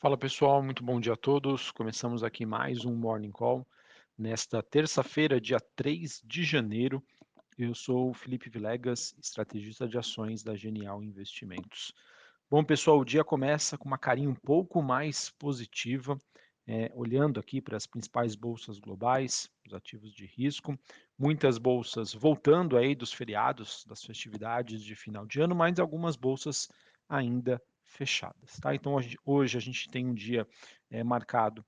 Fala pessoal, muito bom dia a todos. Começamos aqui mais um Morning Call nesta terça-feira, dia 3 de janeiro. Eu sou o Felipe Vilegas, estrategista de ações da Genial Investimentos. Bom, pessoal, o dia começa com uma carinha um pouco mais positiva, é, olhando aqui para as principais bolsas globais, os ativos de risco, muitas bolsas voltando aí dos feriados, das festividades de final de ano, mas algumas bolsas ainda fechadas. Tá? Então, hoje, hoje a gente tem um dia é, marcado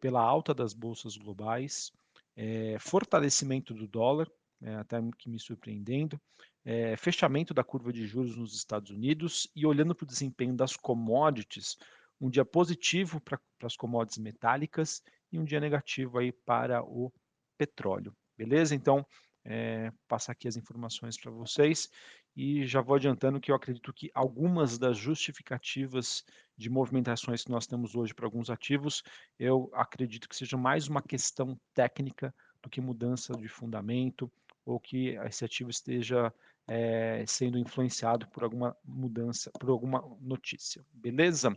pela alta das bolsas globais, é, fortalecimento do dólar, é, até que me surpreendendo, é, fechamento da curva de juros nos Estados Unidos e olhando para o desempenho das commodities, um dia positivo para as commodities metálicas e um dia negativo aí para o petróleo. Beleza? Então, é, passar aqui as informações para vocês e já vou adiantando que eu acredito que algumas das justificativas de movimentações que nós temos hoje para alguns ativos, eu acredito que seja mais uma questão técnica do que mudança de fundamento ou que esse ativo esteja é, sendo influenciado por alguma mudança, por alguma notícia, beleza?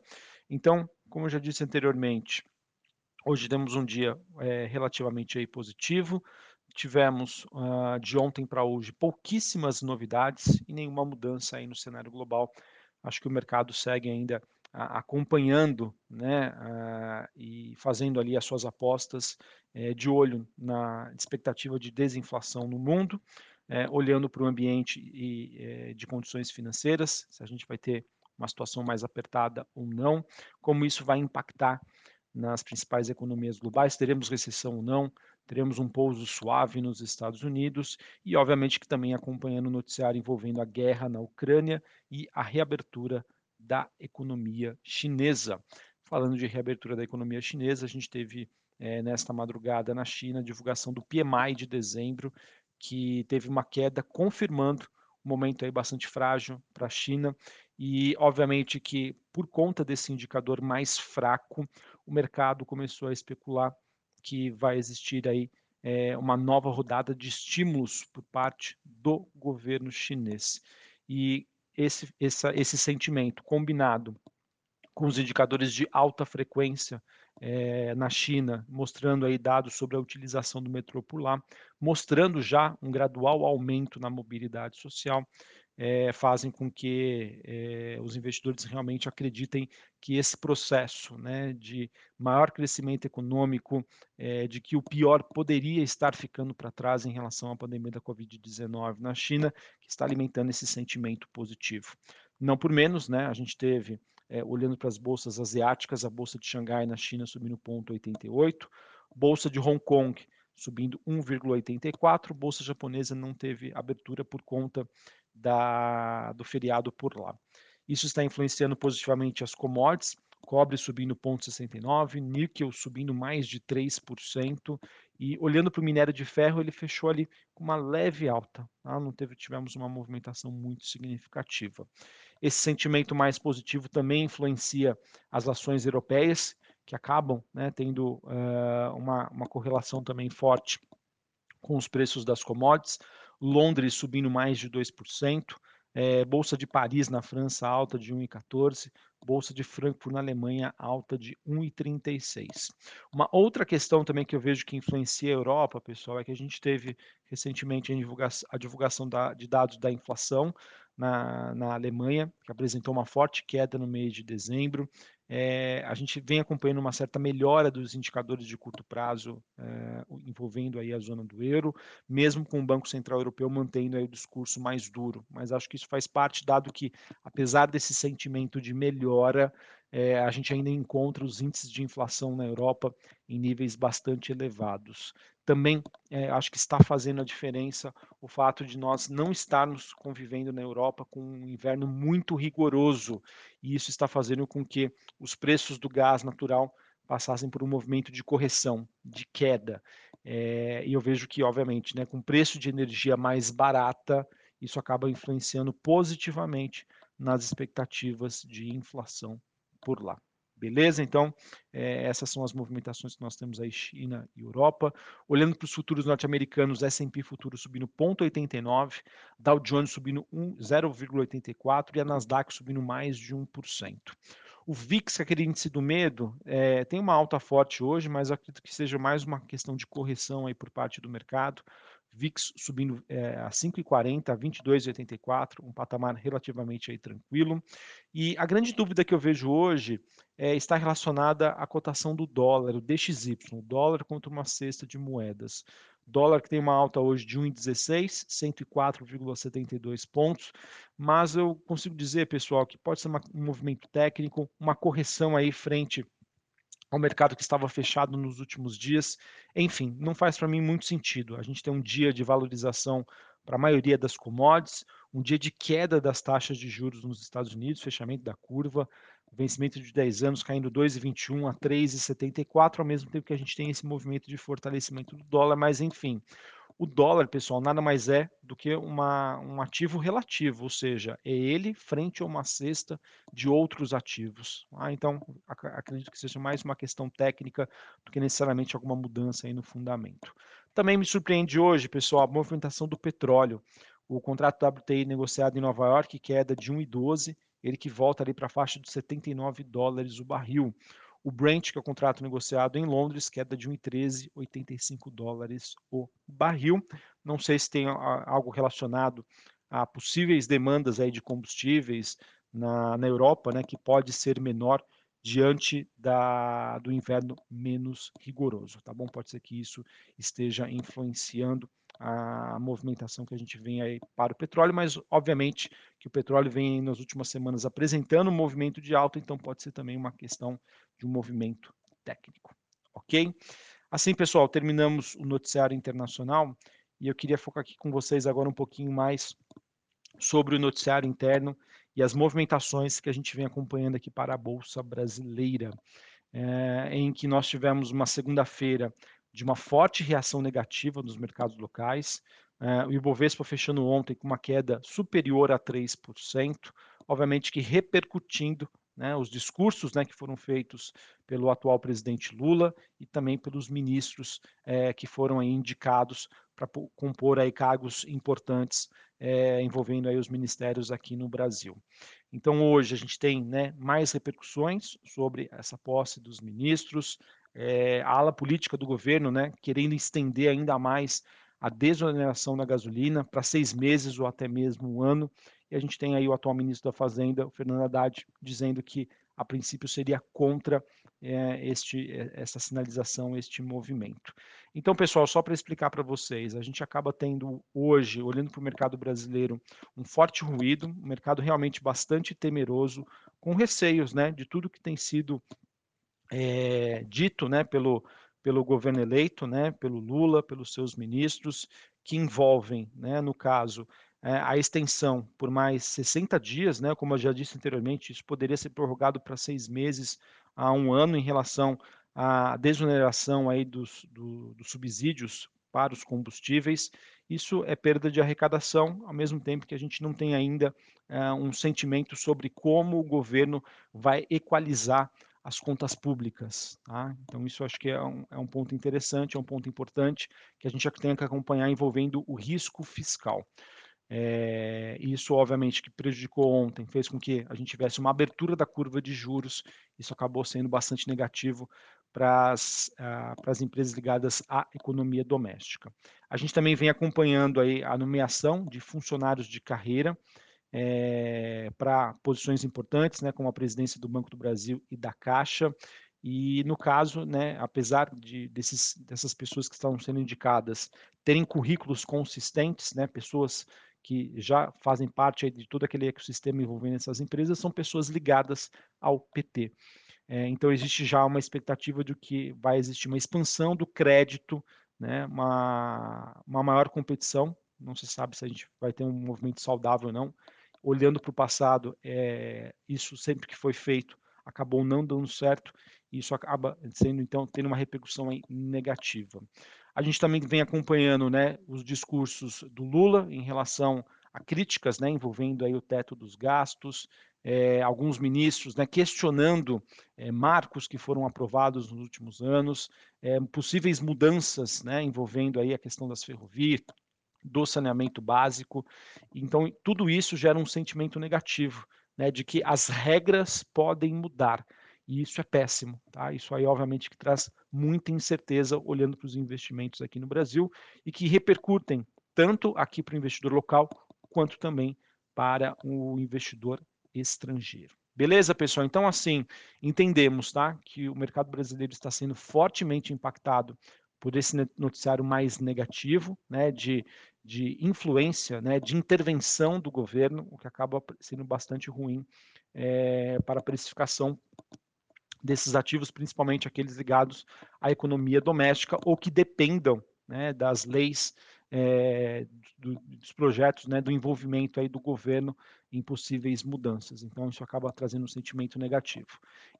Então, como eu já disse anteriormente, hoje temos um dia é, relativamente aí positivo, tivemos uh, de ontem para hoje pouquíssimas novidades e nenhuma mudança aí no cenário global. Acho que o mercado segue ainda uh, acompanhando né, uh, e fazendo ali as suas apostas eh, de olho na expectativa de desinflação no mundo, eh, olhando para o ambiente e, eh, de condições financeiras, se a gente vai ter uma situação mais apertada ou não, como isso vai impactar nas principais economias globais, teremos recessão ou não, teremos um pouso suave nos Estados Unidos e, obviamente, que também acompanhando o noticiário envolvendo a guerra na Ucrânia e a reabertura da economia chinesa. Falando de reabertura da economia chinesa, a gente teve é, nesta madrugada na China a divulgação do PMI de dezembro, que teve uma queda confirmando um momento aí bastante frágil para a China e obviamente que por conta desse indicador mais fraco, o mercado começou a especular que vai existir aí é, uma nova rodada de estímulos por parte do governo chinês. E esse, essa, esse sentimento combinado com os indicadores de alta frequência é, na China, mostrando aí dados sobre a utilização do metrô por lá, mostrando já um gradual aumento na mobilidade social, é, fazem com que é, os investidores realmente acreditem que esse processo né, de maior crescimento econômico, é, de que o pior poderia estar ficando para trás em relação à pandemia da Covid-19 na China, que está alimentando esse sentimento positivo. Não por menos, né, a gente teve, olhando para as bolsas asiáticas, a bolsa de Xangai na China subindo 0,88, bolsa de Hong Kong subindo 1,84, bolsa japonesa não teve abertura por conta da, do feriado por lá. Isso está influenciando positivamente as commodities, cobre subindo 0,69, níquel subindo mais de 3%, e olhando para o minério de ferro, ele fechou ali com uma leve alta, tá? não teve, tivemos uma movimentação muito significativa. Esse sentimento mais positivo também influencia as ações europeias, que acabam né, tendo uh, uma, uma correlação também forte com os preços das commodities, Londres subindo mais de 2%, é, Bolsa de Paris na França alta de 1,14%, Bolsa de Frankfurt na Alemanha alta de 1,36%. Uma outra questão também que eu vejo que influencia a Europa, pessoal, é que a gente teve recentemente a divulgação, a divulgação da, de dados da inflação na, na Alemanha, que apresentou uma forte queda no mês de dezembro, é, a gente vem acompanhando uma certa melhora dos indicadores de curto prazo é, envolvendo aí a zona do euro, mesmo com o Banco Central Europeu mantendo aí o discurso mais duro. Mas acho que isso faz parte, dado que, apesar desse sentimento de melhora, é, a gente ainda encontra os índices de inflação na Europa em níveis bastante elevados. Também é, acho que está fazendo a diferença o fato de nós não estarmos convivendo na Europa com um inverno muito rigoroso, e isso está fazendo com que os preços do gás natural passassem por um movimento de correção, de queda. É, e eu vejo que, obviamente, né, com preço de energia mais barata, isso acaba influenciando positivamente nas expectativas de inflação por lá. Beleza? Então, é, essas são as movimentações que nós temos aí, China e Europa. Olhando para os futuros norte-americanos, S&P futuro subindo 0,89, Dow Jones subindo 0,84 e a Nasdaq subindo mais de 1%. O VIX, aquele índice do medo, é, tem uma alta forte hoje, mas acredito que seja mais uma questão de correção aí por parte do mercado. VIX subindo é, a 5,40, a 22,84, um patamar relativamente aí tranquilo. E a grande dúvida que eu vejo hoje é, está relacionada à cotação do dólar, o DXY, o dólar contra uma cesta de moedas. Dólar que tem uma alta hoje de 1,16, 104,72 pontos, mas eu consigo dizer, pessoal, que pode ser uma, um movimento técnico, uma correção aí frente ao mercado que estava fechado nos últimos dias. Enfim, não faz para mim muito sentido. A gente tem um dia de valorização para a maioria das commodities, um dia de queda das taxas de juros nos Estados Unidos, fechamento da curva, vencimento de 10 anos caindo 2,21 a 3,74, ao mesmo tempo que a gente tem esse movimento de fortalecimento do dólar, mas enfim, o dólar, pessoal, nada mais é do que uma, um ativo relativo, ou seja, é ele frente a uma cesta de outros ativos. Ah, então, ac acredito que seja mais uma questão técnica do que necessariamente alguma mudança aí no fundamento. Também me surpreende hoje, pessoal, a movimentação do petróleo. O contrato WTI negociado em Nova York, queda de 1,12, ele que volta ali para a faixa de 79 dólares o barril. O Brent, que é o contrato negociado em Londres, queda de 1,13, 85 dólares o barril. Não sei se tem algo relacionado a possíveis demandas aí de combustíveis na, na Europa, né, que pode ser menor diante da, do inverno menos rigoroso, tá bom? Pode ser que isso esteja influenciando a movimentação que a gente vem aí para o petróleo, mas obviamente que o petróleo vem nas últimas semanas apresentando um movimento de alta, então pode ser também uma questão de um movimento técnico, ok? Assim, pessoal, terminamos o noticiário internacional e eu queria focar aqui com vocês agora um pouquinho mais sobre o noticiário interno e as movimentações que a gente vem acompanhando aqui para a Bolsa Brasileira, é, em que nós tivemos uma segunda-feira de uma forte reação negativa nos mercados locais, é, o Ibovespa fechando ontem com uma queda superior a 3%, obviamente que repercutindo né, os discursos né, que foram feitos pelo atual presidente Lula e também pelos ministros é, que foram indicados para compor aí cargos importantes é, envolvendo aí os ministérios aqui no Brasil. Então hoje a gente tem né, mais repercussões sobre essa posse dos ministros, é, a ala política do governo né, querendo estender ainda mais a desoneração da gasolina para seis meses ou até mesmo um ano, e a gente tem aí o atual ministro da Fazenda, o Fernando Haddad, dizendo que a princípio seria contra é, este, eh, essa sinalização, este movimento. Então, pessoal, só para explicar para vocês, a gente acaba tendo hoje, olhando para o mercado brasileiro, um forte ruído, um mercado realmente bastante temeroso, com receios né, de tudo que tem sido é, dito né, pelo, pelo governo eleito, né, pelo Lula, pelos seus ministros, que envolvem, né, no caso, é, a extensão por mais 60 dias, né, como eu já disse anteriormente, isso poderia ser prorrogado para seis meses a um ano em relação à desoneração aí dos, do, dos subsídios para os combustíveis. Isso é perda de arrecadação, ao mesmo tempo que a gente não tem ainda é, um sentimento sobre como o governo vai equalizar as contas públicas. Tá? Então, isso acho que é um, é um, ponto interessante, é um ponto importante que a gente tem que acompanhar envolvendo o risco fiscal. É, isso, obviamente, que prejudicou ontem, fez com que a gente tivesse uma abertura da curva de juros, isso acabou sendo bastante negativo para as uh, empresas ligadas à economia doméstica. A gente também vem acompanhando aí a nomeação de funcionários de carreira é, para posições importantes, né, como a presidência do Banco do Brasil e da Caixa, e no caso, né, apesar de desses, dessas pessoas que estão sendo indicadas terem currículos consistentes, né, pessoas que já fazem parte de todo aquele ecossistema envolvendo essas empresas, são pessoas ligadas ao PT. É, então, existe já uma expectativa de que vai existir uma expansão do crédito, né, uma, uma maior competição. Não se sabe se a gente vai ter um movimento saudável ou não. Olhando para o passado, é, isso sempre que foi feito acabou não dando certo e isso acaba sendo então tendo uma repercussão negativa. A gente também vem acompanhando né, os discursos do Lula em relação a críticas né, envolvendo aí o teto dos gastos, é, alguns ministros né, questionando é, marcos que foram aprovados nos últimos anos, é, possíveis mudanças né, envolvendo aí a questão das ferrovias, do saneamento básico. Então, tudo isso gera um sentimento negativo né, de que as regras podem mudar. E isso é péssimo, tá? Isso aí, obviamente, que traz muita incerteza olhando para os investimentos aqui no Brasil e que repercutem tanto aqui para o investidor local quanto também para o investidor estrangeiro. Beleza, pessoal? Então, assim, entendemos tá, que o mercado brasileiro está sendo fortemente impactado por esse noticiário mais negativo, né, de, de influência, né, de intervenção do governo, o que acaba sendo bastante ruim é, para a precificação desses ativos, principalmente aqueles ligados à economia doméstica ou que dependam né, das leis é, do, dos projetos, né, do envolvimento aí do governo em possíveis mudanças. Então, isso acaba trazendo um sentimento negativo.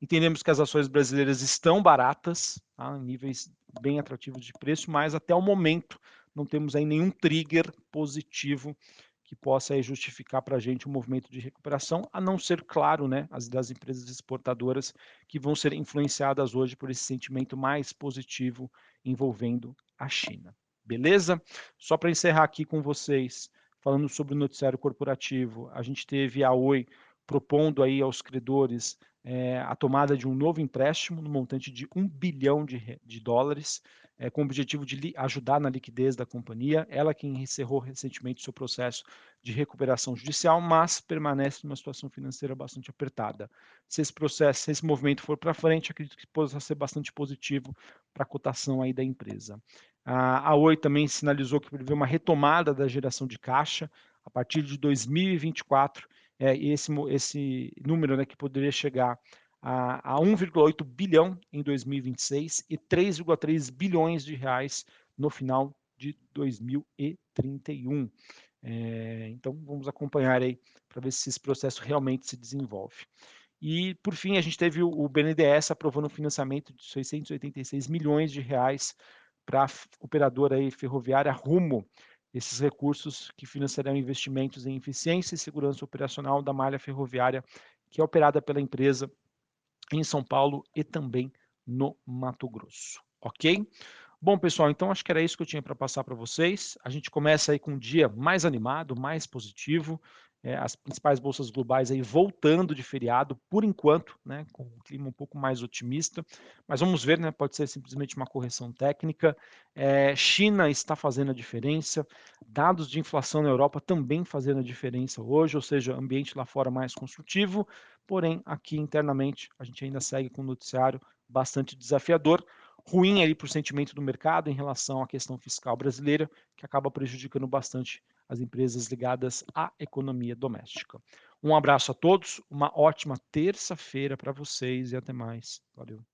Entendemos que as ações brasileiras estão baratas, tá, em níveis bem atrativos de preço, mas até o momento não temos aí nenhum trigger positivo que possa aí, justificar para a gente um movimento de recuperação, a não ser, claro, né, as das empresas exportadoras que vão ser influenciadas hoje por esse sentimento mais positivo envolvendo a China. Beleza? Só para encerrar aqui com vocês, falando sobre o noticiário corporativo, a gente teve a Oi propondo aí aos credores é, a tomada de um novo empréstimo no montante de um bilhão de, de dólares, é, com o objetivo de ajudar na liquidez da companhia. Ela quem encerrou recentemente seu processo de recuperação judicial, mas permanece numa situação financeira bastante apertada. Se esse processo, se esse movimento for para frente, acredito que possa ser bastante positivo para a cotação aí da empresa. A Oi também sinalizou que prevê uma retomada da geração de caixa a partir de 2024, é, esse, esse número né, que poderia chegar a, a 1,8 bilhão em 2026 e 3,3 bilhões de reais no final de 2031. É, então vamos acompanhar aí para ver se esse processo realmente se desenvolve. E, por fim, a gente teve o, BNDES aprovando um financiamento de 686 milhões de reais para a operadora aí ferroviária rumo esses recursos que financiarão investimentos em eficiência e segurança operacional da malha ferroviária que é operada pela empresa em São Paulo e também no Mato Grosso, ok? Bom, pessoal, então acho que era isso que eu tinha para passar para vocês. A gente começa aí com um dia mais animado, mais positivo é, as principais bolsas globais aí voltando de feriado, por enquanto, né, com um clima um pouco mais otimista, mas vamos ver, né, pode ser simplesmente uma correção técnica. É, China está fazendo a diferença, dados de inflação na Europa também fazendo a diferença hoje, ou seja, ambiente lá fora mais construtivo, porém aqui internamente a gente ainda segue com um noticiário bastante desafiador, ruim aí para o sentimento do mercado em relação à questão fiscal brasileira, que acaba prejudicando bastante as empresas ligadas à economia doméstica. Um abraço a todos, uma ótima terça-feira para vocês e até mais. Valeu.